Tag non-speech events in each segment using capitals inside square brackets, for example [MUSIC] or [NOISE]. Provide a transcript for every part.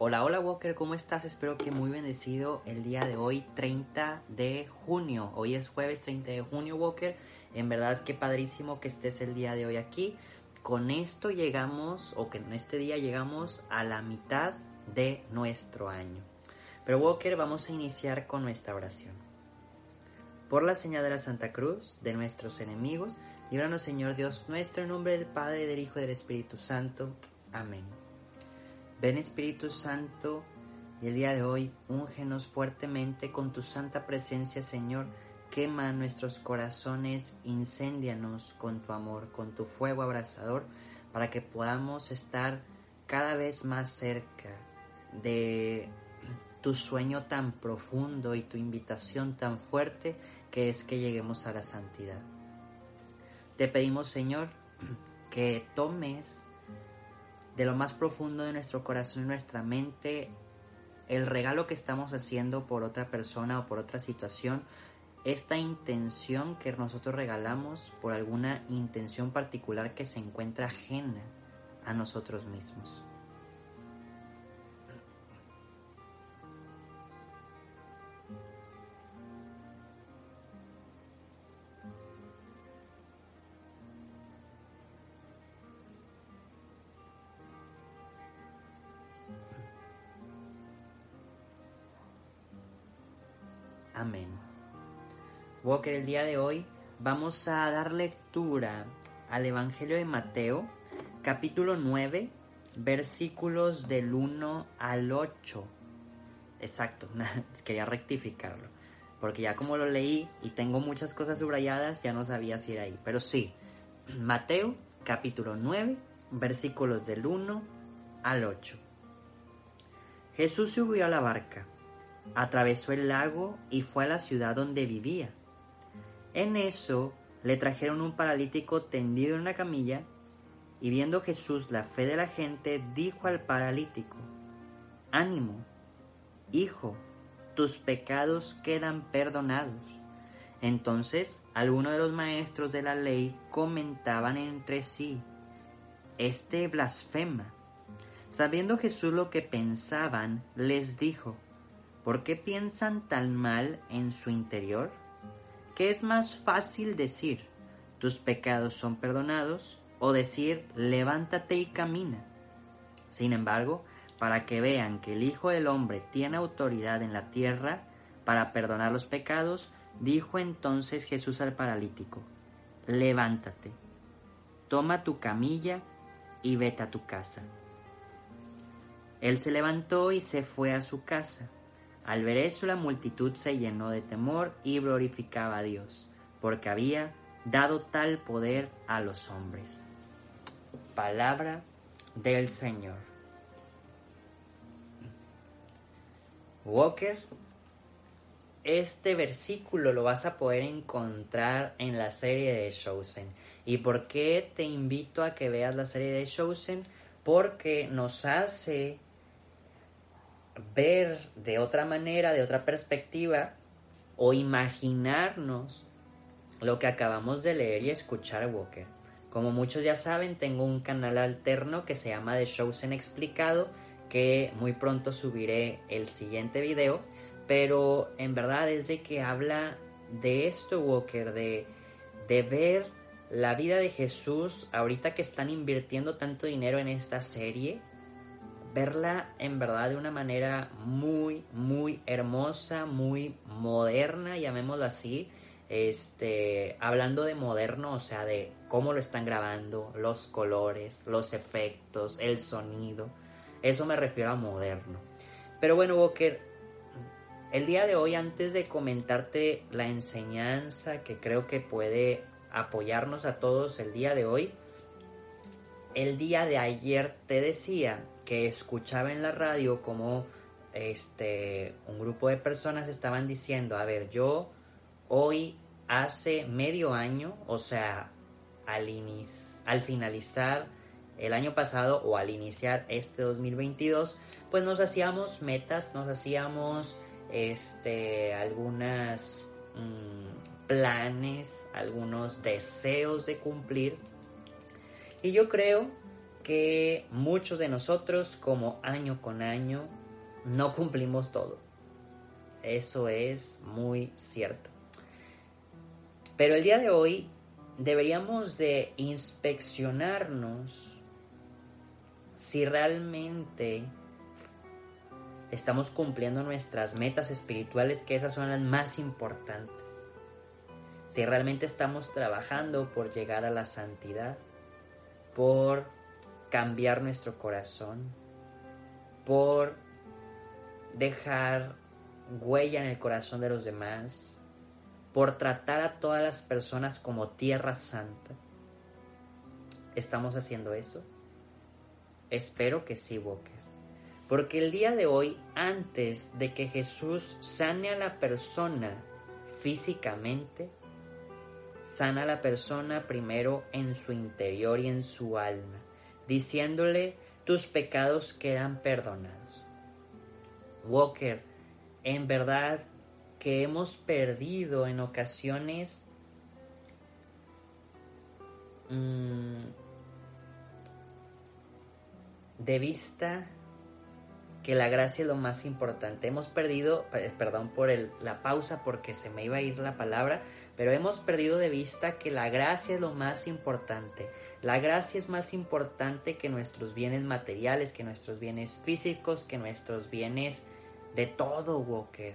Hola, hola Walker, ¿cómo estás? Espero que muy bendecido el día de hoy, 30 de junio. Hoy es jueves 30 de junio, Walker. En verdad que padrísimo que estés el día de hoy aquí. Con esto llegamos, o que en este día llegamos a la mitad de nuestro año. Pero Walker, vamos a iniciar con nuestra oración. Por la señal de la Santa Cruz, de nuestros enemigos, líbranos Señor Dios nuestro, nombre del Padre, del Hijo y del Espíritu Santo. Amén. Ven Espíritu Santo y el día de hoy úngenos fuertemente con tu santa presencia, Señor. Quema nuestros corazones, incéndianos con tu amor, con tu fuego abrasador, para que podamos estar cada vez más cerca de tu sueño tan profundo y tu invitación tan fuerte que es que lleguemos a la santidad. Te pedimos, Señor, que tomes de lo más profundo de nuestro corazón y nuestra mente el regalo que estamos haciendo por otra persona o por otra situación, esta intención que nosotros regalamos por alguna intención particular que se encuentra ajena a nosotros mismos. Amén. Walker, el día de hoy vamos a dar lectura al Evangelio de Mateo, capítulo 9, versículos del 1 al 8. Exacto, [LAUGHS] quería rectificarlo, porque ya como lo leí y tengo muchas cosas subrayadas, ya no sabía si era ahí. Pero sí, Mateo, capítulo 9, versículos del 1 al 8. Jesús subió a la barca atravesó el lago y fue a la ciudad donde vivía. En eso le trajeron un paralítico tendido en una camilla, y viendo Jesús la fe de la gente, dijo al paralítico, Ánimo, hijo, tus pecados quedan perdonados. Entonces algunos de los maestros de la ley comentaban entre sí, Este blasfema. Sabiendo Jesús lo que pensaban, les dijo, ¿Por qué piensan tan mal en su interior? ¿Qué es más fácil decir, tus pecados son perdonados, o decir, levántate y camina? Sin embargo, para que vean que el Hijo del Hombre tiene autoridad en la tierra para perdonar los pecados, dijo entonces Jesús al paralítico, levántate, toma tu camilla y vete a tu casa. Él se levantó y se fue a su casa. Al ver eso la multitud se llenó de temor y glorificaba a Dios, porque había dado tal poder a los hombres. Palabra del Señor. Walker, este versículo lo vas a poder encontrar en la serie de Chosen. ¿Y por qué te invito a que veas la serie de Chosen? Porque nos hace ver de otra manera, de otra perspectiva, o imaginarnos lo que acabamos de leer y escuchar Walker. Como muchos ya saben, tengo un canal alterno que se llama The Chosen Explicado, que muy pronto subiré el siguiente video, pero en verdad es de que habla de esto, Walker, de, de ver la vida de Jesús ahorita que están invirtiendo tanto dinero en esta serie verla en verdad de una manera muy, muy hermosa, muy moderna, llamémoslo así. Este, hablando de moderno, o sea, de cómo lo están grabando, los colores, los efectos, el sonido. Eso me refiero a moderno. Pero bueno, Walker, el día de hoy, antes de comentarte la enseñanza que creo que puede apoyarnos a todos el día de hoy, el día de ayer te decía que escuchaba en la radio como este un grupo de personas estaban diciendo, a ver, yo hoy hace medio año, o sea, al, al finalizar el año pasado o al iniciar este 2022, pues nos hacíamos metas, nos hacíamos este algunas mm, planes, algunos deseos de cumplir. Y yo creo que muchos de nosotros, como año con año, no cumplimos todo. Eso es muy cierto. Pero el día de hoy deberíamos de inspeccionarnos si realmente estamos cumpliendo nuestras metas espirituales, que esas son las más importantes. Si realmente estamos trabajando por llegar a la santidad, por cambiar nuestro corazón, por dejar huella en el corazón de los demás, por tratar a todas las personas como tierra santa. ¿Estamos haciendo eso? Espero que sí, Walker. Porque el día de hoy, antes de que Jesús sane a la persona físicamente, sana a la persona primero en su interior y en su alma, diciéndole, tus pecados quedan perdonados. Walker, en verdad que hemos perdido en ocasiones mm, de vista que la gracia es lo más importante. Hemos perdido, eh, perdón por el, la pausa porque se me iba a ir la palabra, pero hemos perdido de vista que la gracia es lo más importante. La gracia es más importante que nuestros bienes materiales, que nuestros bienes físicos, que nuestros bienes de todo, Walker.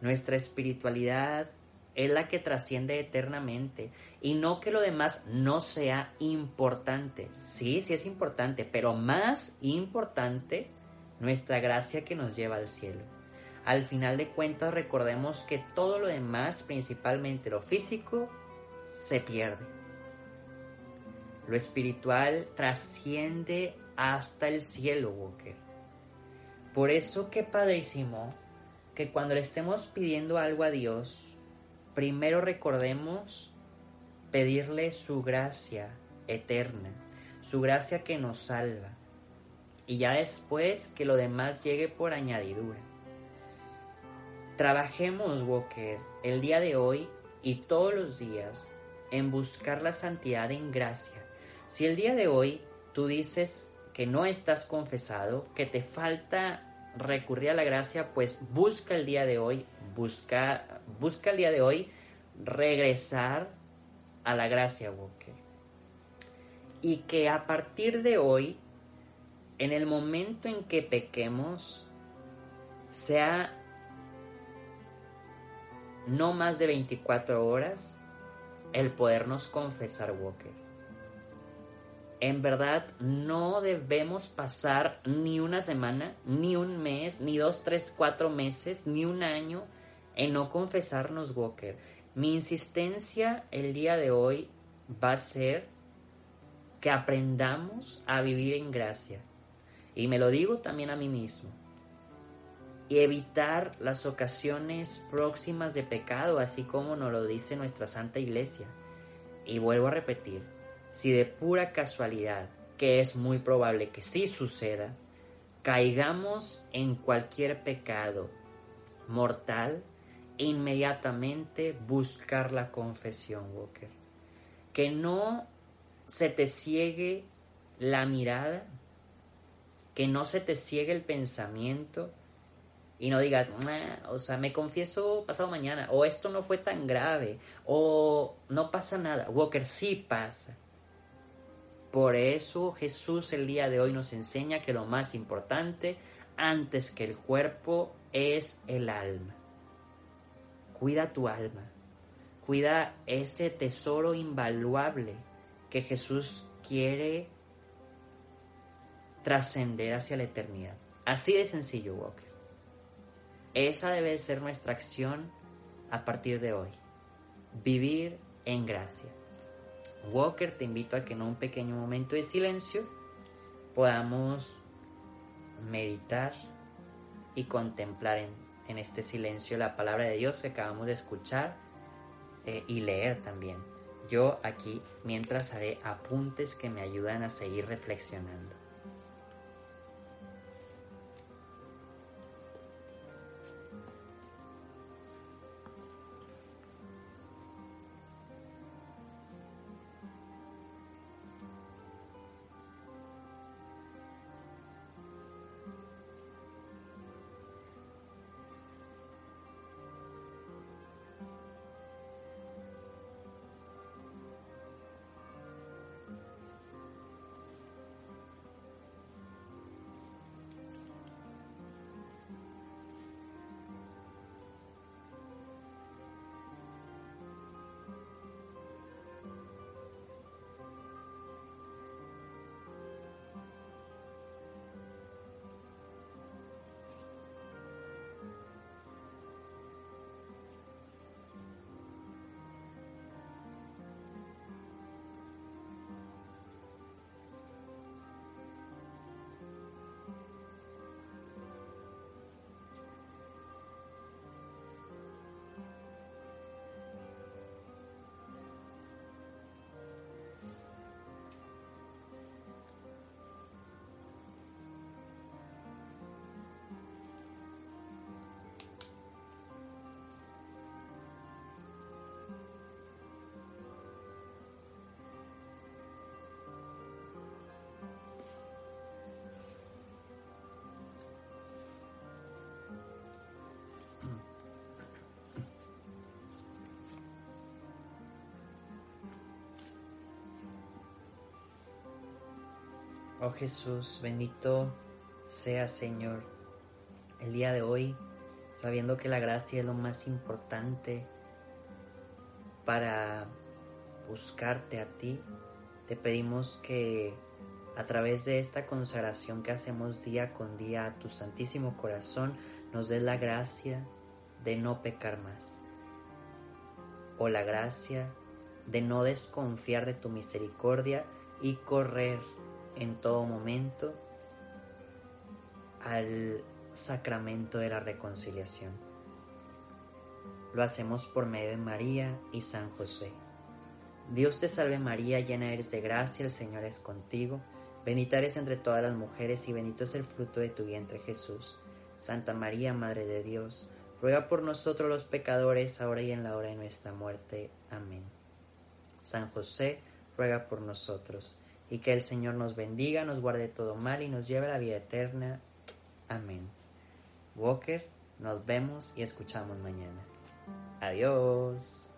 Nuestra espiritualidad es la que trasciende eternamente y no que lo demás no sea importante. Sí, sí es importante, pero más importante nuestra gracia que nos lleva al cielo. Al final de cuentas recordemos que todo lo demás, principalmente lo físico, se pierde. Lo espiritual trasciende hasta el cielo, Walker. Por eso que padrísimo que cuando le estemos pidiendo algo a Dios, primero recordemos pedirle su gracia eterna, su gracia que nos salva, y ya después que lo demás llegue por añadidura. Trabajemos, Walker, el día de hoy y todos los días en buscar la santidad en gracia. Si el día de hoy tú dices que no estás confesado, que te falta recurrir a la gracia, pues busca el día de hoy, busca, busca el día de hoy regresar a la gracia, Walker. Y que a partir de hoy, en el momento en que pequemos, sea no más de 24 horas el podernos confesar, Walker en verdad no debemos pasar ni una semana, ni un mes, ni dos, tres, cuatro meses, ni un año en no confesarnos, Walker. Mi insistencia el día de hoy va a ser que aprendamos a vivir en gracia. Y me lo digo también a mí mismo. Y evitar las ocasiones próximas de pecado, así como nos lo dice nuestra Santa Iglesia. Y vuelvo a repetir, si de pura casualidad, que es muy probable que sí suceda, caigamos en cualquier pecado mortal, inmediatamente buscar la confesión, Walker. Que no se te ciegue la mirada, que no se te ciegue el pensamiento y no digas, o sea, me confieso pasado mañana, o esto no fue tan grave, o no pasa nada. Walker, sí pasa. Por eso Jesús el día de hoy nos enseña que lo más importante antes que el cuerpo es el alma. Cuida tu alma, cuida ese tesoro invaluable que Jesús quiere trascender hacia la eternidad. Así de sencillo, Walker. Esa debe ser nuestra acción a partir de hoy. Vivir en gracia. Walker, te invito a que en un pequeño momento de silencio podamos meditar y contemplar en, este silencio la palabra de Dios que acabamos de escuchar eh, y leer también. Yo aquí mientras haré apuntes que me ayudan a seguir reflexionando. Oh Jesús, bendito sea Señor, el día de hoy, sabiendo que la gracia es lo más importante para buscarte a ti, te pedimos que a través de esta consagración que hacemos día con día a tu Santísimo Corazón, nos des la gracia de no pecar más, o la gracia de no desconfiar de tu misericordia y correr en todo momento al sacramento de la reconciliación. Lo hacemos por medio de María y San José. Dios te salve María, llena eres de gracia, el Señor es contigo, bendita eres entre todas las mujeres y bendito es el fruto de tu vientre Jesús. Santa María, Madre de Dios, ruega por nosotros los pecadores, ahora y en la hora de nuestra muerte. Amén. San José, ruega por nosotros y que el Señor nos bendiga, nos guarde todo mal y nos lleve a la vida eterna. Amén. Walker, nos vemos y escuchamos mañana. Adiós.